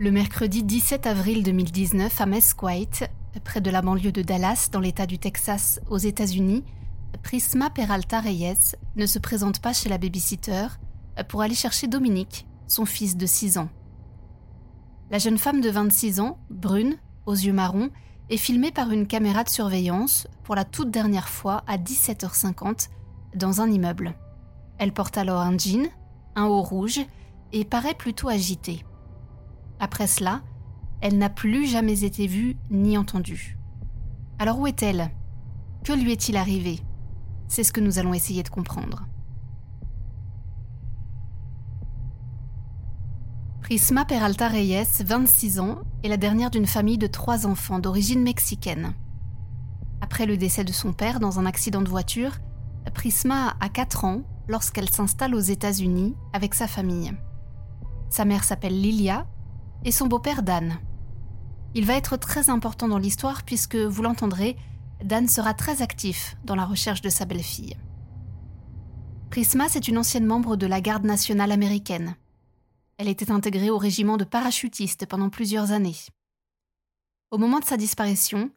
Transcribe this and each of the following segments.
Le mercredi 17 avril 2019 à Mesquite, près de la banlieue de Dallas dans l'État du Texas aux États-Unis, Prisma Peralta Reyes ne se présente pas chez la babysitter pour aller chercher Dominique, son fils de 6 ans. La jeune femme de 26 ans, brune, aux yeux marrons, est filmée par une caméra de surveillance pour la toute dernière fois à 17h50 dans un immeuble. Elle porte alors un jean, un haut rouge et paraît plutôt agitée. Après cela, elle n'a plus jamais été vue ni entendue. Alors où est-elle? Que lui est-il arrivé? C'est ce que nous allons essayer de comprendre. Prisma Peralta Reyes, 26 ans, est la dernière d'une famille de trois enfants d'origine mexicaine. Après le décès de son père dans un accident de voiture, Prisma a 4 ans lorsqu'elle s'installe aux États-Unis avec sa famille. Sa mère s'appelle Lilia et son beau-père Dan. Il va être très important dans l'histoire puisque, vous l'entendrez, Dan sera très actif dans la recherche de sa belle-fille. Prisma, c'est une ancienne membre de la garde nationale américaine. Elle était intégrée au régiment de parachutistes pendant plusieurs années. Au moment de sa disparition,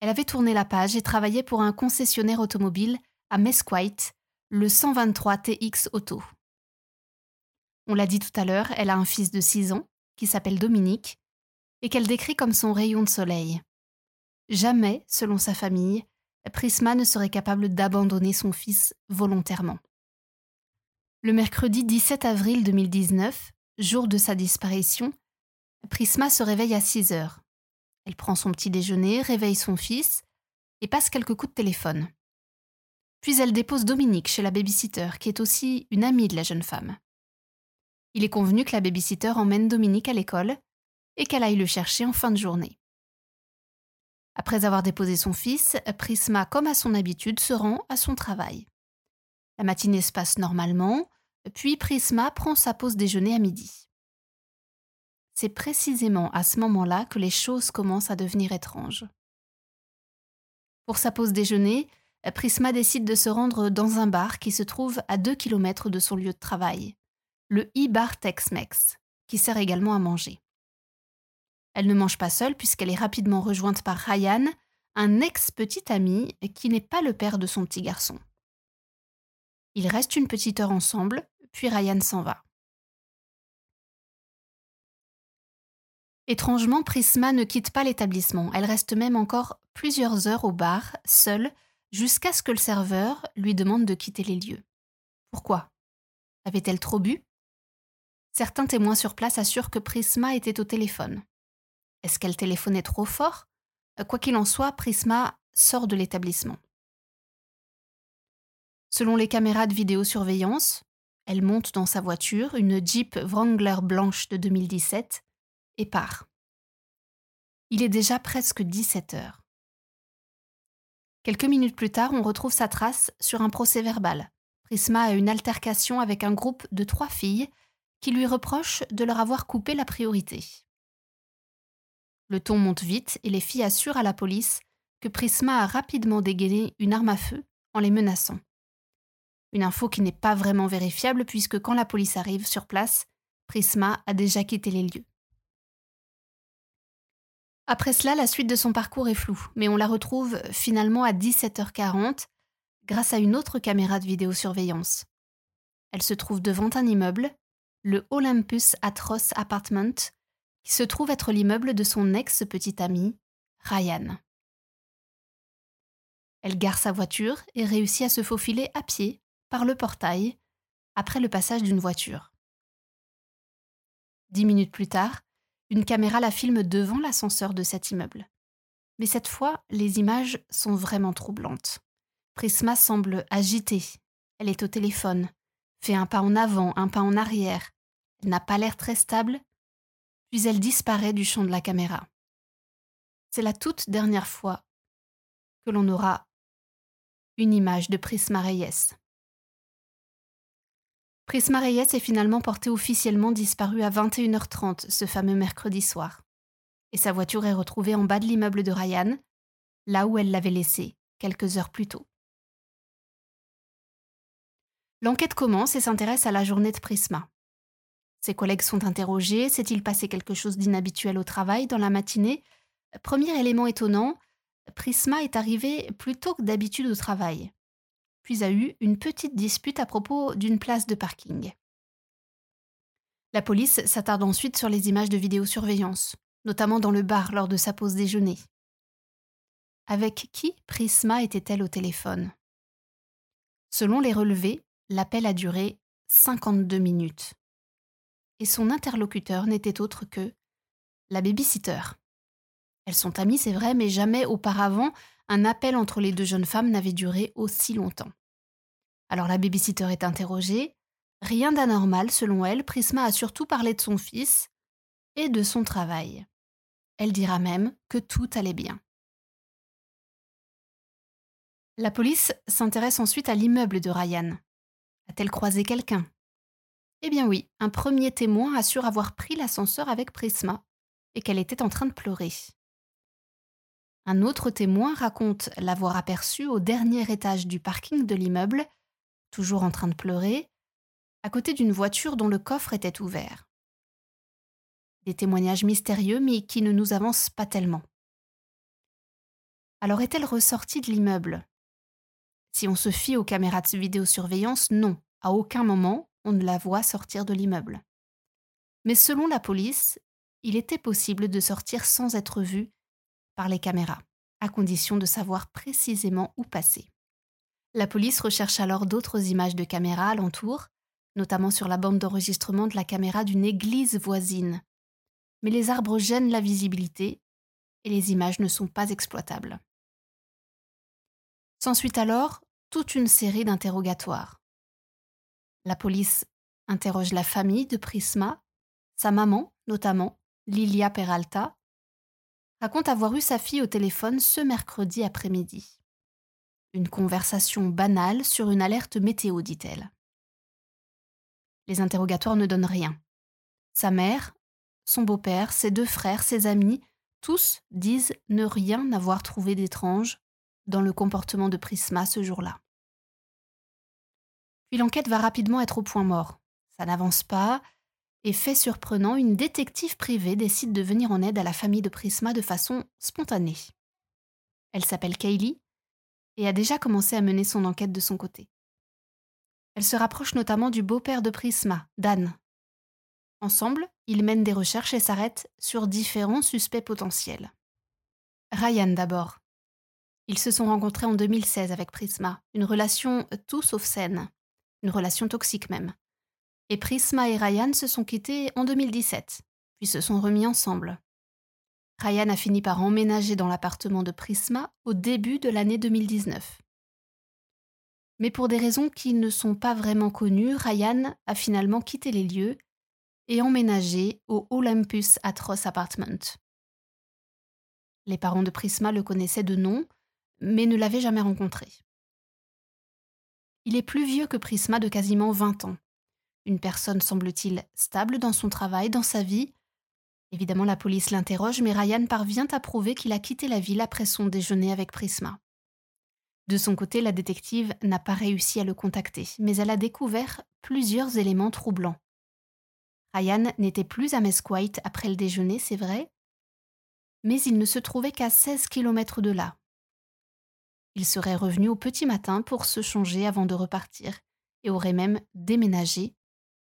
elle avait tourné la page et travaillait pour un concessionnaire automobile à Mesquite, le 123 TX Auto. On l'a dit tout à l'heure, elle a un fils de 6 ans qui s'appelle Dominique, et qu'elle décrit comme son rayon de soleil. Jamais, selon sa famille, Prisma ne serait capable d'abandonner son fils volontairement. Le mercredi 17 avril 2019, jour de sa disparition, Prisma se réveille à 6 heures. Elle prend son petit déjeuner, réveille son fils et passe quelques coups de téléphone. Puis elle dépose Dominique chez la babysitter, qui est aussi une amie de la jeune femme. Il est convenu que la babysitter emmène Dominique à l'école et qu'elle aille le chercher en fin de journée. Après avoir déposé son fils, Prisma, comme à son habitude, se rend à son travail. La matinée se passe normalement, puis Prisma prend sa pause déjeuner à midi. C'est précisément à ce moment-là que les choses commencent à devenir étranges. Pour sa pause déjeuner, Prisma décide de se rendre dans un bar qui se trouve à deux kilomètres de son lieu de travail le e-bar Tex-Mex, qui sert également à manger. Elle ne mange pas seule puisqu'elle est rapidement rejointe par Ryan, un ex-petit ami qui n'est pas le père de son petit garçon. Ils restent une petite heure ensemble, puis Ryan s'en va. Étrangement, Prisma ne quitte pas l'établissement. Elle reste même encore plusieurs heures au bar, seule, jusqu'à ce que le serveur lui demande de quitter les lieux. Pourquoi? Avait-elle trop bu? Certains témoins sur place assurent que Prisma était au téléphone. Est-ce qu'elle téléphonait trop fort? Euh, Quoi qu'il en soit, Prisma sort de l'établissement. Selon les caméras de vidéosurveillance, elle monte dans sa voiture, une Jeep Wrangler blanche de 2017, et part. Il est déjà presque 17 heures. Quelques minutes plus tard, on retrouve sa trace sur un procès verbal. Prisma a une altercation avec un groupe de trois filles qui lui reproche de leur avoir coupé la priorité. Le ton monte vite et les filles assurent à la police que Prisma a rapidement dégainé une arme à feu en les menaçant. Une info qui n'est pas vraiment vérifiable puisque quand la police arrive sur place, Prisma a déjà quitté les lieux. Après cela, la suite de son parcours est floue, mais on la retrouve finalement à 17h40 grâce à une autre caméra de vidéosurveillance. Elle se trouve devant un immeuble le Olympus Atroce Apartment, qui se trouve être l'immeuble de son ex-petit ami, Ryan. Elle gare sa voiture et réussit à se faufiler à pied par le portail après le passage d'une voiture. Dix minutes plus tard, une caméra la filme devant l'ascenseur de cet immeuble. Mais cette fois, les images sont vraiment troublantes. Prisma semble agitée. Elle est au téléphone, fait un pas en avant, un pas en arrière. Elle n'a pas l'air très stable, puis elle disparaît du champ de la caméra. C'est la toute dernière fois que l'on aura une image de Prisma Reyes. Prisma Reyes est finalement portée officiellement disparue à 21h30 ce fameux mercredi soir. Et sa voiture est retrouvée en bas de l'immeuble de Ryan, là où elle l'avait laissée quelques heures plus tôt. L'enquête commence et s'intéresse à la journée de Prisma. Ses collègues sont interrogés, s'est-il passé quelque chose d'inhabituel au travail dans la matinée? Premier élément étonnant, Prisma est arrivé plus tôt que d'habitude au travail, puis a eu une petite dispute à propos d'une place de parking. La police s'attarde ensuite sur les images de vidéosurveillance, notamment dans le bar lors de sa pause déjeuner. Avec qui Prisma était-elle au téléphone? Selon les relevés, l'appel a duré 52 minutes. Et son interlocuteur n'était autre que la babysitter. Elles sont amies, c'est vrai, mais jamais auparavant un appel entre les deux jeunes femmes n'avait duré aussi longtemps. Alors la babysitter est interrogée. Rien d'anormal selon elle, Prisma a surtout parlé de son fils et de son travail. Elle dira même que tout allait bien. La police s'intéresse ensuite à l'immeuble de Ryan. A-t-elle croisé quelqu'un? Eh bien oui, un premier témoin assure avoir pris l'ascenseur avec Prisma et qu'elle était en train de pleurer. Un autre témoin raconte l'avoir aperçue au dernier étage du parking de l'immeuble, toujours en train de pleurer, à côté d'une voiture dont le coffre était ouvert. Des témoignages mystérieux mais qui ne nous avancent pas tellement. Alors est-elle ressortie de l'immeuble? Si on se fie aux caméras de vidéosurveillance, non, à aucun moment on ne la voit sortir de l'immeuble. Mais selon la police, il était possible de sortir sans être vue par les caméras, à condition de savoir précisément où passer. La police recherche alors d'autres images de caméras alentour, notamment sur la bande d'enregistrement de la caméra d'une église voisine. Mais les arbres gênent la visibilité et les images ne sont pas exploitables. S'ensuit alors toute une série d'interrogatoires. La police interroge la famille de Prisma, sa maman notamment, Lilia Peralta, raconte avoir eu sa fille au téléphone ce mercredi après-midi. Une conversation banale sur une alerte météo, dit-elle. Les interrogatoires ne donnent rien. Sa mère, son beau-père, ses deux frères, ses amis, tous disent ne rien avoir trouvé d'étrange dans le comportement de Prisma ce jour-là. L'enquête va rapidement être au point mort. Ça n'avance pas, et fait surprenant, une détective privée décide de venir en aide à la famille de Prisma de façon spontanée. Elle s'appelle Kaylee et a déjà commencé à mener son enquête de son côté. Elle se rapproche notamment du beau-père de Prisma, Dan. Ensemble, ils mènent des recherches et s'arrêtent sur différents suspects potentiels. Ryan d'abord. Ils se sont rencontrés en 2016 avec Prisma, une relation tout sauf saine, une relation toxique même. Et Prisma et Ryan se sont quittés en 2017, puis se sont remis ensemble. Ryan a fini par emménager dans l'appartement de Prisma au début de l'année 2019. Mais pour des raisons qui ne sont pas vraiment connues, Ryan a finalement quitté les lieux et emménagé au Olympus Atroce Apartment. Les parents de Prisma le connaissaient de nom, mais ne l'avaient jamais rencontré. Il est plus vieux que Prisma de quasiment 20 ans. Une personne semble-t-il stable dans son travail, dans sa vie. Évidemment, la police l'interroge, mais Ryan parvient à prouver qu'il a quitté la ville après son déjeuner avec Prisma. De son côté, la détective n'a pas réussi à le contacter, mais elle a découvert plusieurs éléments troublants. Ryan n'était plus à Mesquite après le déjeuner, c'est vrai, mais il ne se trouvait qu'à 16 km de là. Il serait revenu au petit matin pour se changer avant de repartir et aurait même déménagé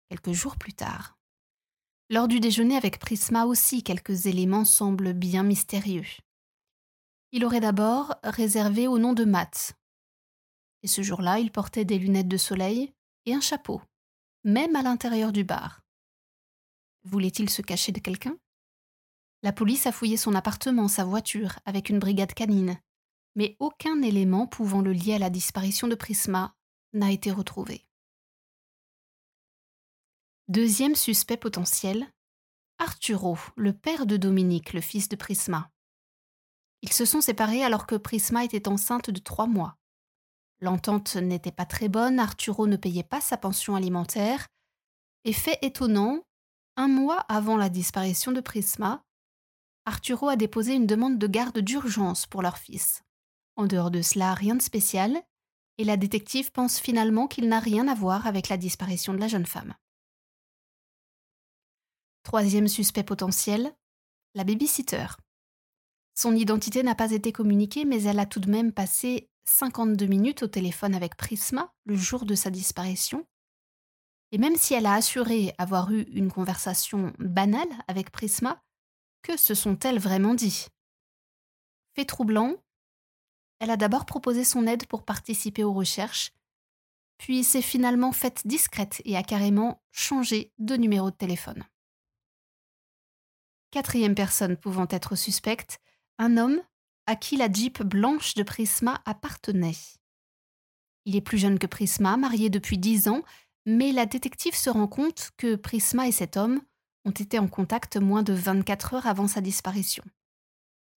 quelques jours plus tard. Lors du déjeuner avec Prisma aussi, quelques éléments semblent bien mystérieux. Il aurait d'abord réservé au nom de Matt. Et ce jour-là, il portait des lunettes de soleil et un chapeau. même à l'intérieur du bar. Voulait-il se cacher de quelqu'un? La police a fouillé son appartement, sa voiture, avec une brigade canine, mais aucun élément pouvant le lier à la disparition de Prisma n'a été retrouvé. Deuxième suspect potentiel, Arturo, le père de Dominique, le fils de Prisma. Ils se sont séparés alors que Prisma était enceinte de trois mois. L'entente n'était pas très bonne, Arturo ne payait pas sa pension alimentaire, et fait étonnant, un mois avant la disparition de Prisma, Arturo a déposé une demande de garde d'urgence pour leur fils. En dehors de cela, rien de spécial, et la détective pense finalement qu'il n'a rien à voir avec la disparition de la jeune femme. Troisième suspect potentiel, la babysitter. Son identité n'a pas été communiquée, mais elle a tout de même passé 52 minutes au téléphone avec Prisma le jour de sa disparition. Et même si elle a assuré avoir eu une conversation banale avec Prisma, que se sont-elles vraiment dit? Fait troublant, elle a d'abord proposé son aide pour participer aux recherches, puis s'est finalement faite discrète et a carrément changé de numéro de téléphone. Quatrième personne pouvant être suspecte, un homme à qui la Jeep blanche de Prisma appartenait. Il est plus jeune que Prisma, marié depuis dix ans, mais la détective se rend compte que Prisma et cet homme ont été en contact moins de 24 heures avant sa disparition.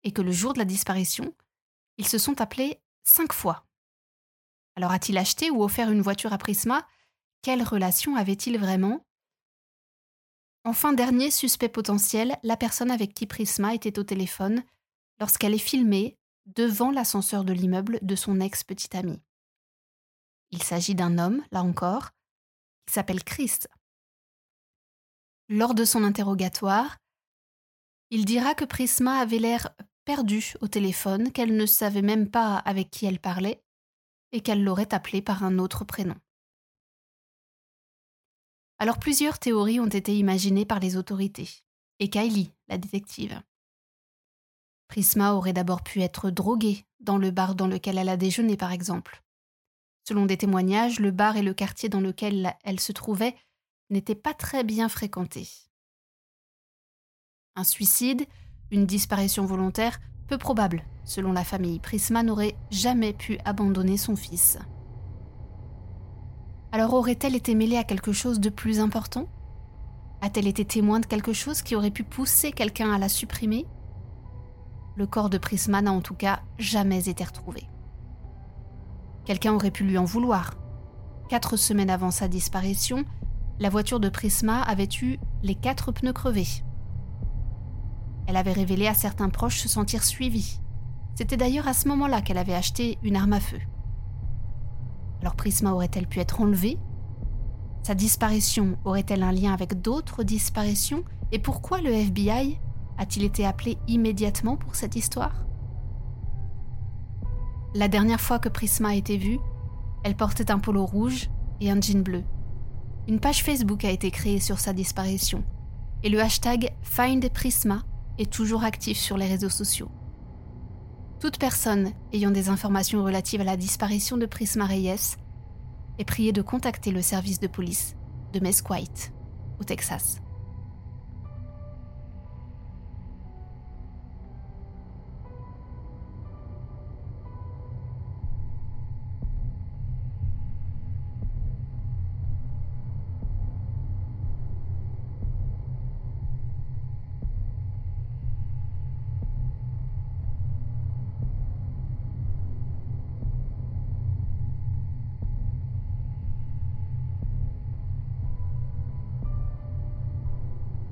Et que le jour de la disparition, ils se sont appelés cinq fois. Alors a-t-il acheté ou offert une voiture à Prisma? Quelle relation avait-il vraiment? Enfin, dernier suspect potentiel, la personne avec qui Prisma était au téléphone lorsqu'elle est filmée devant l'ascenseur de l'immeuble de son ex-petite amie. Il s'agit d'un homme, là encore, qui s'appelle Christ. Lors de son interrogatoire, il dira que Prisma avait l'air perdue au téléphone, qu'elle ne savait même pas avec qui elle parlait, et qu'elle l'aurait appelé par un autre prénom. Alors plusieurs théories ont été imaginées par les autorités, et Kylie, la détective. Prisma aurait d'abord pu être droguée dans le bar dans lequel elle a déjeuné, par exemple. Selon des témoignages, le bar et le quartier dans lequel elle se trouvait n'étaient pas très bien fréquentés. Un suicide, une disparition volontaire, peu probable, selon la famille. Prisma n'aurait jamais pu abandonner son fils. Alors aurait-elle été mêlée à quelque chose de plus important? A-t-elle été témoin de quelque chose qui aurait pu pousser quelqu'un à la supprimer? Le corps de Prisma n'a en tout cas jamais été retrouvé. Quelqu'un aurait pu lui en vouloir. Quatre semaines avant sa disparition, la voiture de Prisma avait eu les quatre pneus crevés. Elle avait révélé à certains proches se sentir suivie. C'était d'ailleurs à ce moment-là qu'elle avait acheté une arme à feu. Alors Prisma aurait-elle pu être enlevée Sa disparition aurait-elle un lien avec d'autres disparitions? Et pourquoi le FBI a-t-il été appelé immédiatement pour cette histoire? La dernière fois que Prisma a été vue, elle portait un polo rouge et un jean bleu. Une page Facebook a été créée sur sa disparition et le hashtag FindPrisma est toujours actif sur les réseaux sociaux. Toute personne ayant des informations relatives à la disparition de Prisma Reyes est priée de contacter le service de police de Mesquite, au Texas.